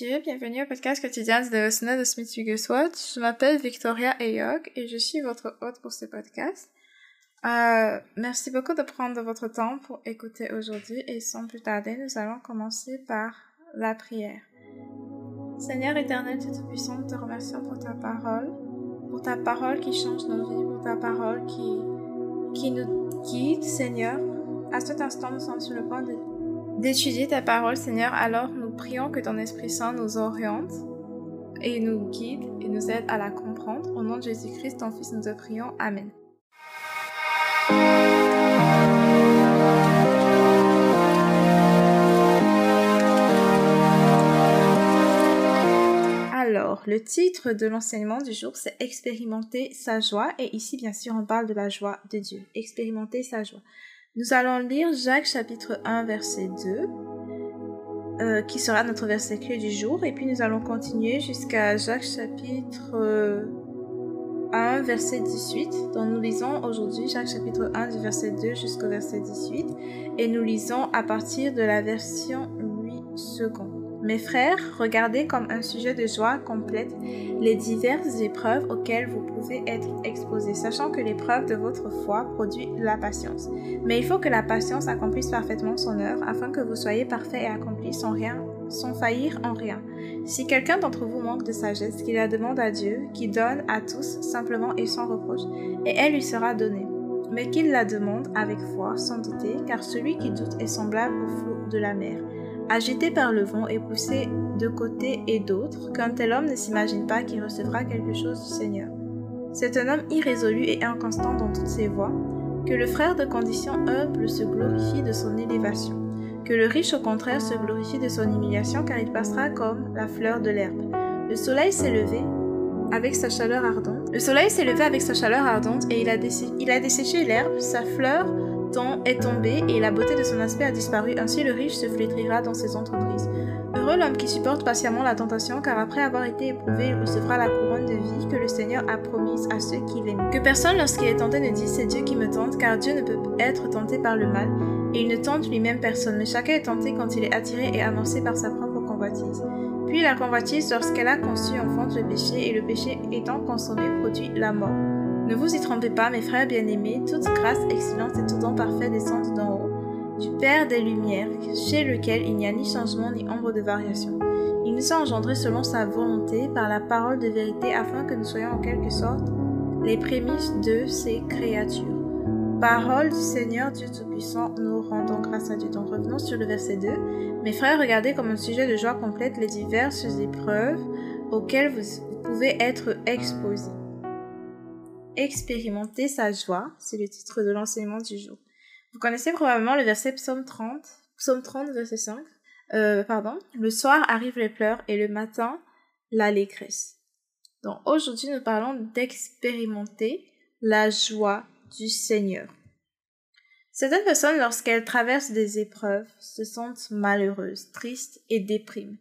Bienvenue au podcast quotidien de Devotionnel de Smith Wigglesworth. Je m'appelle Victoria Ayok et je suis votre hôte pour ce podcast. Euh, merci beaucoup de prendre votre temps pour écouter aujourd'hui et sans plus tarder, nous allons commencer par la prière. Seigneur éternel, Tout-Puissant, nous te remercions pour ta parole, pour ta parole qui change nos vies, pour ta parole qui, qui nous guide, Seigneur. À cet instant, nous sommes sur le point d'étudier ta parole, Seigneur, alors prions que ton Esprit Saint nous oriente et nous guide et nous aide à la comprendre. Au nom de Jésus-Christ, ton Fils, nous te prions. Amen. Alors, le titre de l'enseignement du jour, c'est Expérimenter sa joie. Et ici, bien sûr, on parle de la joie de Dieu. Expérimenter sa joie. Nous allons lire Jacques chapitre 1, verset 2 euh, qui sera notre verset clé du jour. Et puis nous allons continuer jusqu'à Jacques chapitre 1, verset 18. Donc nous lisons aujourd'hui Jacques chapitre 1 du verset 2 jusqu'au verset 18. Et nous lisons à partir de la version 8 secondes. Mes frères, regardez comme un sujet de joie complète les diverses épreuves auxquelles vous pouvez être exposés, sachant que l'épreuve de votre foi produit la patience. Mais il faut que la patience accomplisse parfaitement son œuvre, afin que vous soyez parfaits et accomplis sans sans faillir en rien. Si quelqu'un d'entre vous manque de sagesse, qu'il la demande à Dieu, qui donne à tous simplement et sans reproche, et elle lui sera donnée. Mais qu'il la demande avec foi, sans douter, car celui qui doute est semblable au flot de la mer agité par le vent et poussé de côté et d'autre, qu'un tel homme ne s'imagine pas qu'il recevra quelque chose du Seigneur. C'est un homme irrésolu et inconstant dans toutes ses voies, que le frère de condition humble se glorifie de son élévation, que le riche au contraire se glorifie de son humiliation car il passera comme la fleur de l'herbe. Le soleil s'est levé avec sa chaleur ardente. Le soleil s'est levé avec sa chaleur ardente et il a, il a desséché l'herbe, sa fleur est tombé et la beauté de son aspect a disparu, ainsi le riche se flétrira dans ses entreprises. Heureux l'homme qui supporte patiemment la tentation, car après avoir été éprouvé, il recevra la couronne de vie que le Seigneur a promise à ceux qui l'aiment. Que personne lorsqu'il est tenté ne dise c'est Dieu qui me tente, car Dieu ne peut être tenté par le mal, et il ne tente lui-même personne, mais chacun est tenté quand il est attiré et avancé par sa propre convoitise. Puis la convoitise, lorsqu'elle a conçu, enfante le péché, et le péché étant consommé, produit la mort. Ne vous y trompez pas, mes frères bien-aimés, toute grâce excellente et tout don parfait descendent d'en haut, du Père des Lumières, chez lequel il n'y a ni changement ni ombre de variation. Il nous a engendrés selon sa volonté par la parole de vérité afin que nous soyons en quelque sorte les prémices de ses créatures. Parole du Seigneur Dieu Tout-Puissant, nous rendons grâce à Dieu. Donc revenons sur le verset 2. Mes frères, regardez comme un sujet de joie complète les diverses épreuves auxquelles vous pouvez être exposés. Expérimenter sa joie, c'est le titre de l'enseignement du jour. Vous connaissez probablement le verset Psaume 30, Psaume 30, verset 5. Euh, pardon. Le soir arrivent les pleurs et le matin, l'allégresse. Donc aujourd'hui, nous parlons d'expérimenter la joie du Seigneur. Certaines personnes, lorsqu'elles traversent des épreuves, se sentent malheureuses, tristes et dépriment.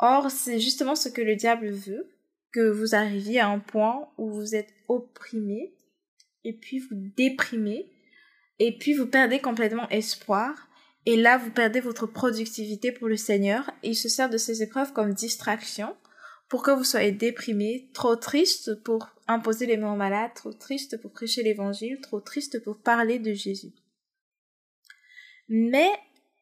Or, c'est justement ce que le diable veut, que vous arriviez à un point où vous êtes opprimé et puis vous déprimez et puis vous perdez complètement espoir et là vous perdez votre productivité pour le Seigneur et il se sert de ces épreuves comme distraction pour que vous soyez déprimé, trop triste pour imposer les mains malades, trop triste pour prêcher l'évangile, trop triste pour parler de Jésus. Mais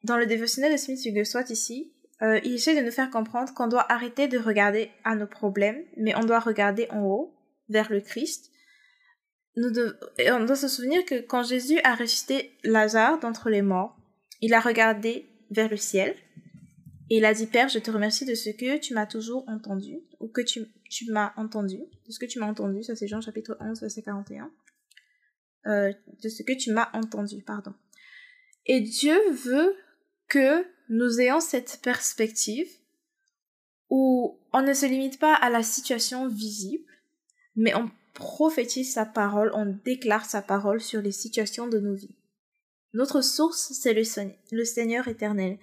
dans le dévotionnel de Smith Wigglesworth ici, euh, il essaie de nous faire comprendre qu'on doit arrêter de regarder à nos problèmes, mais on doit regarder en haut, vers le Christ. Nous et on doit se souvenir que quand Jésus a ressuscité Lazare d'entre les morts, il a regardé vers le ciel et il a dit Père, je te remercie de ce que tu m'as toujours entendu, ou que tu, tu m'as entendu, de ce que tu m'as entendu, ça c'est Jean chapitre 11, verset 41, euh, de ce que tu m'as entendu, pardon. Et Dieu veut que nous ayons cette perspective où on ne se limite pas à la situation visible, mais on prophétise sa parole, on déclare sa parole sur les situations de nos vies. Notre source, c'est le, Seigneur éternel.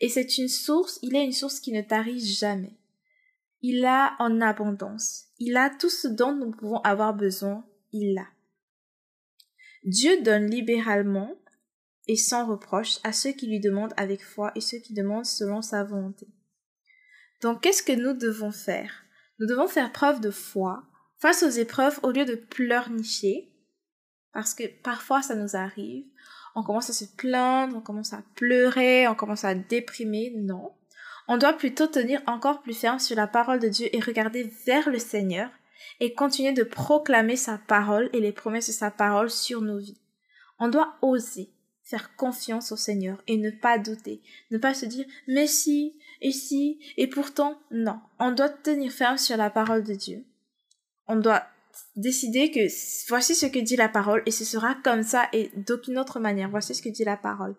Et c'est une source, il est une source qui ne tarit jamais. Il a en abondance. Il a tout ce dont nous pouvons avoir besoin. Il l'a. Dieu donne libéralement et sans reproche à ceux qui lui demandent avec foi et ceux qui demandent selon sa volonté. Donc, qu'est-ce que nous devons faire? Nous devons faire preuve de foi face aux épreuves au lieu de pleurnicher, parce que parfois ça nous arrive. On commence à se plaindre, on commence à pleurer, on commence à déprimer. Non. On doit plutôt tenir encore plus ferme sur la parole de Dieu et regarder vers le Seigneur et continuer de proclamer sa parole et les promesses de sa parole sur nos vies. On doit oser faire confiance au Seigneur et ne pas douter, ne pas se dire mais si, et si, et pourtant, non. On doit tenir ferme sur la parole de Dieu. On doit décider que voici ce que dit la parole et ce sera comme ça et d'aucune autre manière. Voici ce que dit la parole.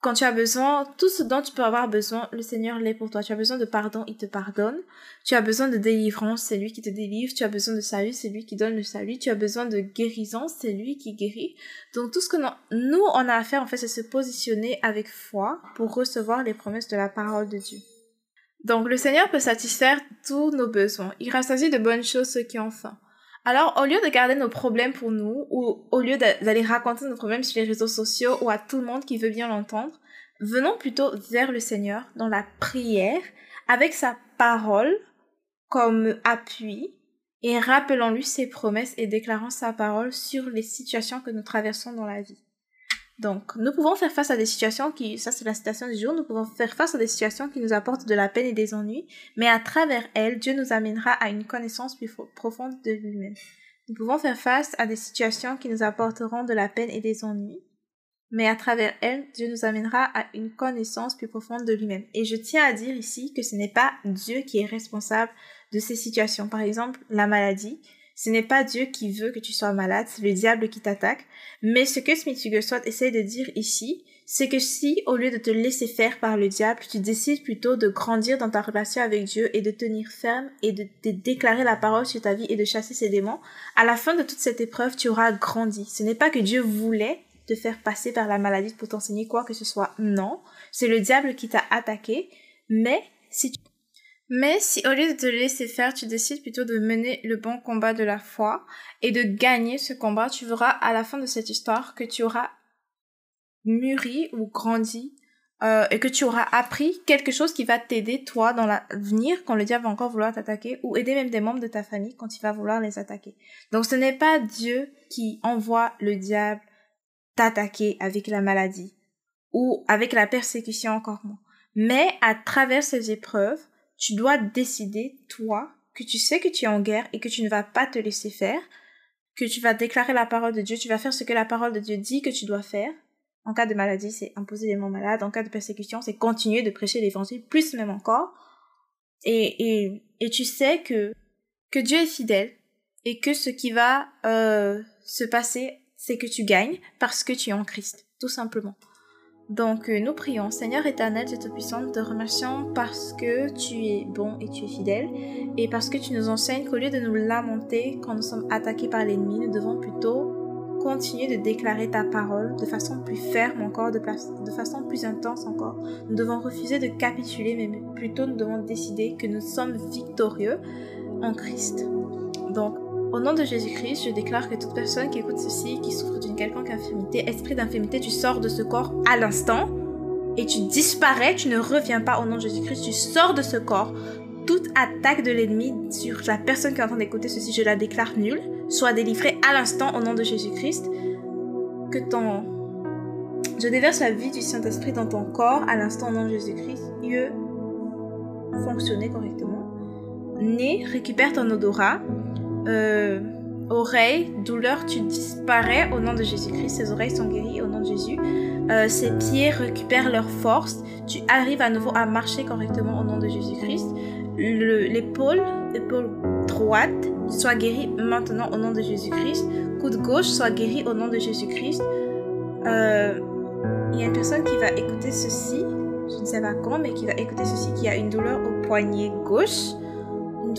Quand tu as besoin, tout ce dont tu peux avoir besoin, le Seigneur l'est pour toi. Tu as besoin de pardon, il te pardonne. Tu as besoin de délivrance, c'est lui qui te délivre. Tu as besoin de salut, c'est lui qui donne le salut. Tu as besoin de guérison, c'est lui qui guérit. Donc tout ce que nous, on a à faire, en fait, c'est se positionner avec foi pour recevoir les promesses de la parole de Dieu. Donc le Seigneur peut satisfaire tous nos besoins. Il rassasie de bonnes choses ceux qui ont faim. Alors, au lieu de garder nos problèmes pour nous, ou au lieu d'aller raconter nos problèmes sur les réseaux sociaux ou à tout le monde qui veut bien l'entendre, venons plutôt vers le Seigneur dans la prière, avec sa parole comme appui, et rappelons-lui ses promesses et déclarons sa parole sur les situations que nous traversons dans la vie. Donc, nous pouvons faire face à des situations qui, ça c'est la citation du jour, nous pouvons faire face à des situations qui nous apportent de la peine et des ennuis, mais à travers elles, Dieu nous amènera à une connaissance plus profonde de lui-même. Nous pouvons faire face à des situations qui nous apporteront de la peine et des ennuis, mais à travers elles, Dieu nous amènera à une connaissance plus profonde de lui-même. Et je tiens à dire ici que ce n'est pas Dieu qui est responsable de ces situations. Par exemple, la maladie. Ce n'est pas Dieu qui veut que tu sois malade, c'est le diable qui t'attaque. Mais ce que Smith Wigglesworth essaie de dire ici, c'est que si, au lieu de te laisser faire par le diable, tu décides plutôt de grandir dans ta relation avec Dieu et de tenir ferme et de, déclarer la parole sur ta vie et de chasser ses démons, à la fin de toute cette épreuve, tu auras grandi. Ce n'est pas que Dieu voulait te faire passer par la maladie pour t'enseigner quoi que ce soit. Non. C'est le diable qui t'a attaqué. Mais si tu mais si au lieu de te laisser faire, tu décides plutôt de mener le bon combat de la foi et de gagner ce combat, tu verras à la fin de cette histoire que tu auras mûri ou grandi euh, et que tu auras appris quelque chose qui va t'aider toi dans l'avenir quand le diable va encore vouloir t'attaquer ou aider même des membres de ta famille quand il va vouloir les attaquer. Donc ce n'est pas Dieu qui envoie le diable t'attaquer avec la maladie ou avec la persécution encore moins. Mais à travers ces épreuves, tu dois décider, toi, que tu sais que tu es en guerre et que tu ne vas pas te laisser faire, que tu vas déclarer la parole de Dieu, tu vas faire ce que la parole de Dieu dit que tu dois faire. En cas de maladie, c'est imposer les mots malades. En cas de persécution, c'est continuer de prêcher l'évangile, plus même encore. Et, et, et tu sais que, que Dieu est fidèle et que ce qui va euh, se passer, c'est que tu gagnes parce que tu es en Christ, tout simplement. Donc euh, nous prions, Seigneur éternel, Dieu Tout-Puissant, te remercions parce que tu es bon et tu es fidèle et parce que tu nous enseignes qu'au lieu de nous lamenter quand nous sommes attaqués par l'ennemi, nous devons plutôt continuer de déclarer ta parole de façon plus ferme encore, de, de façon plus intense encore. Nous devons refuser de capituler, mais plutôt nous devons décider que nous sommes victorieux en Christ. Donc au nom de Jésus-Christ, je déclare que toute personne qui écoute ceci, qui souffre d'une quelconque infirmité, esprit d'infirmité, tu sors de ce corps à l'instant et tu disparais, tu ne reviens pas au nom de Jésus-Christ, tu sors de ce corps. Toute attaque de l'ennemi sur la personne qui est en train d'écouter ceci, je la déclare nulle, soit délivrée à l'instant au nom de Jésus-Christ. Que ton... Je déverse la vie du Saint-Esprit dans ton corps à l'instant au nom de Jésus-Christ. Dieu fonctionner correctement. Nez, récupère ton odorat euh, oreilles, douleur, tu disparais au nom de Jésus-Christ. Ses oreilles sont guéries au nom de Jésus. Euh, ses pieds récupèrent leur force. Tu arrives à nouveau à marcher correctement au nom de Jésus-Christ. L'épaule, l'épaule droite, soit guérie maintenant au nom de Jésus-Christ. Coude gauche, soit guéri au nom de Jésus-Christ. Euh, il y a une personne qui va écouter ceci, je ne sais pas quand, mais qui va écouter ceci, qui a une douleur au poignet gauche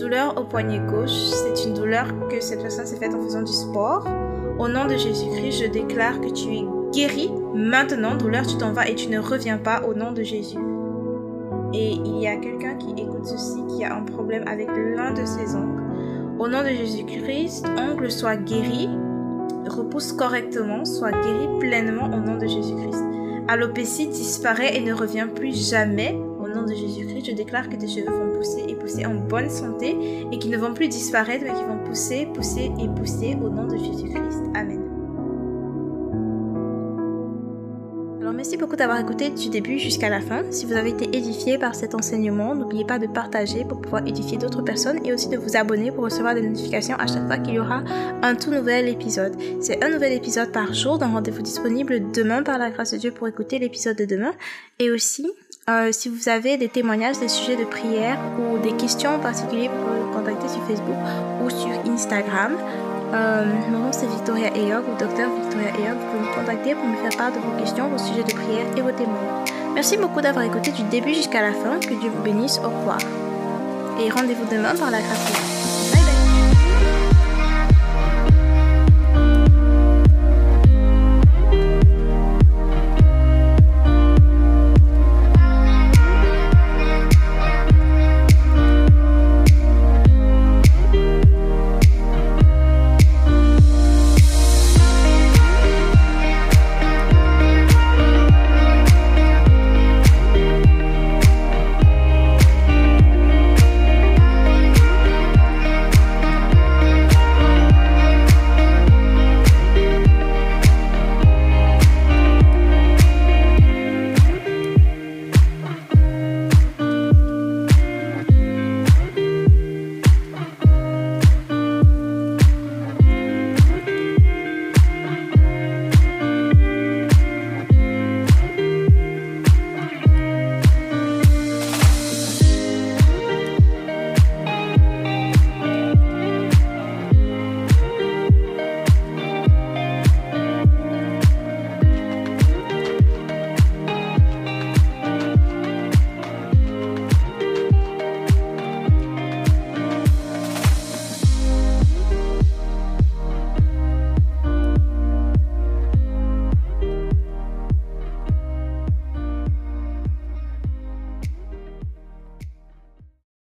douleur au poignet gauche, c'est une douleur que cette personne s'est faite en faisant du sport. Au nom de Jésus-Christ, je déclare que tu es guéri. Maintenant, douleur, tu t'en vas et tu ne reviens pas au nom de Jésus. Et il y a quelqu'un qui écoute ceci, qui a un problème avec l'un de ses ongles. Au nom de Jésus-Christ, ongle soit guéri, repousse correctement, soit guéri pleinement au nom de Jésus-Christ. Alopécie disparaît et ne revient plus jamais nom de Jésus-Christ, je déclare que tes cheveux vont pousser et pousser en bonne santé et qu'ils ne vont plus disparaître, mais qu'ils vont pousser, pousser et pousser au nom de Jésus-Christ. Amen. merci beaucoup d'avoir écouté du début jusqu'à la fin. Si vous avez été édifié par cet enseignement, n'oubliez pas de partager pour pouvoir édifier d'autres personnes et aussi de vous abonner pour recevoir des notifications à chaque fois qu'il y aura un tout nouvel épisode. C'est un nouvel épisode par jour d'un rendez-vous disponible demain par la grâce de Dieu pour écouter l'épisode de demain. Et aussi, euh, si vous avez des témoignages, des sujets de prière ou des questions en particulier, vous pouvez me contacter sur Facebook ou sur Instagram. Euh, mon nom c'est Victoria Eyog ou Docteur Victoria Eyog. Vous pouvez me contacter pour me faire part de vos questions, vos sujets de prière et vos témoignages. Merci beaucoup d'avoir écouté du début jusqu'à la fin. Que Dieu vous bénisse. Au revoir. Et rendez-vous demain par la grâce.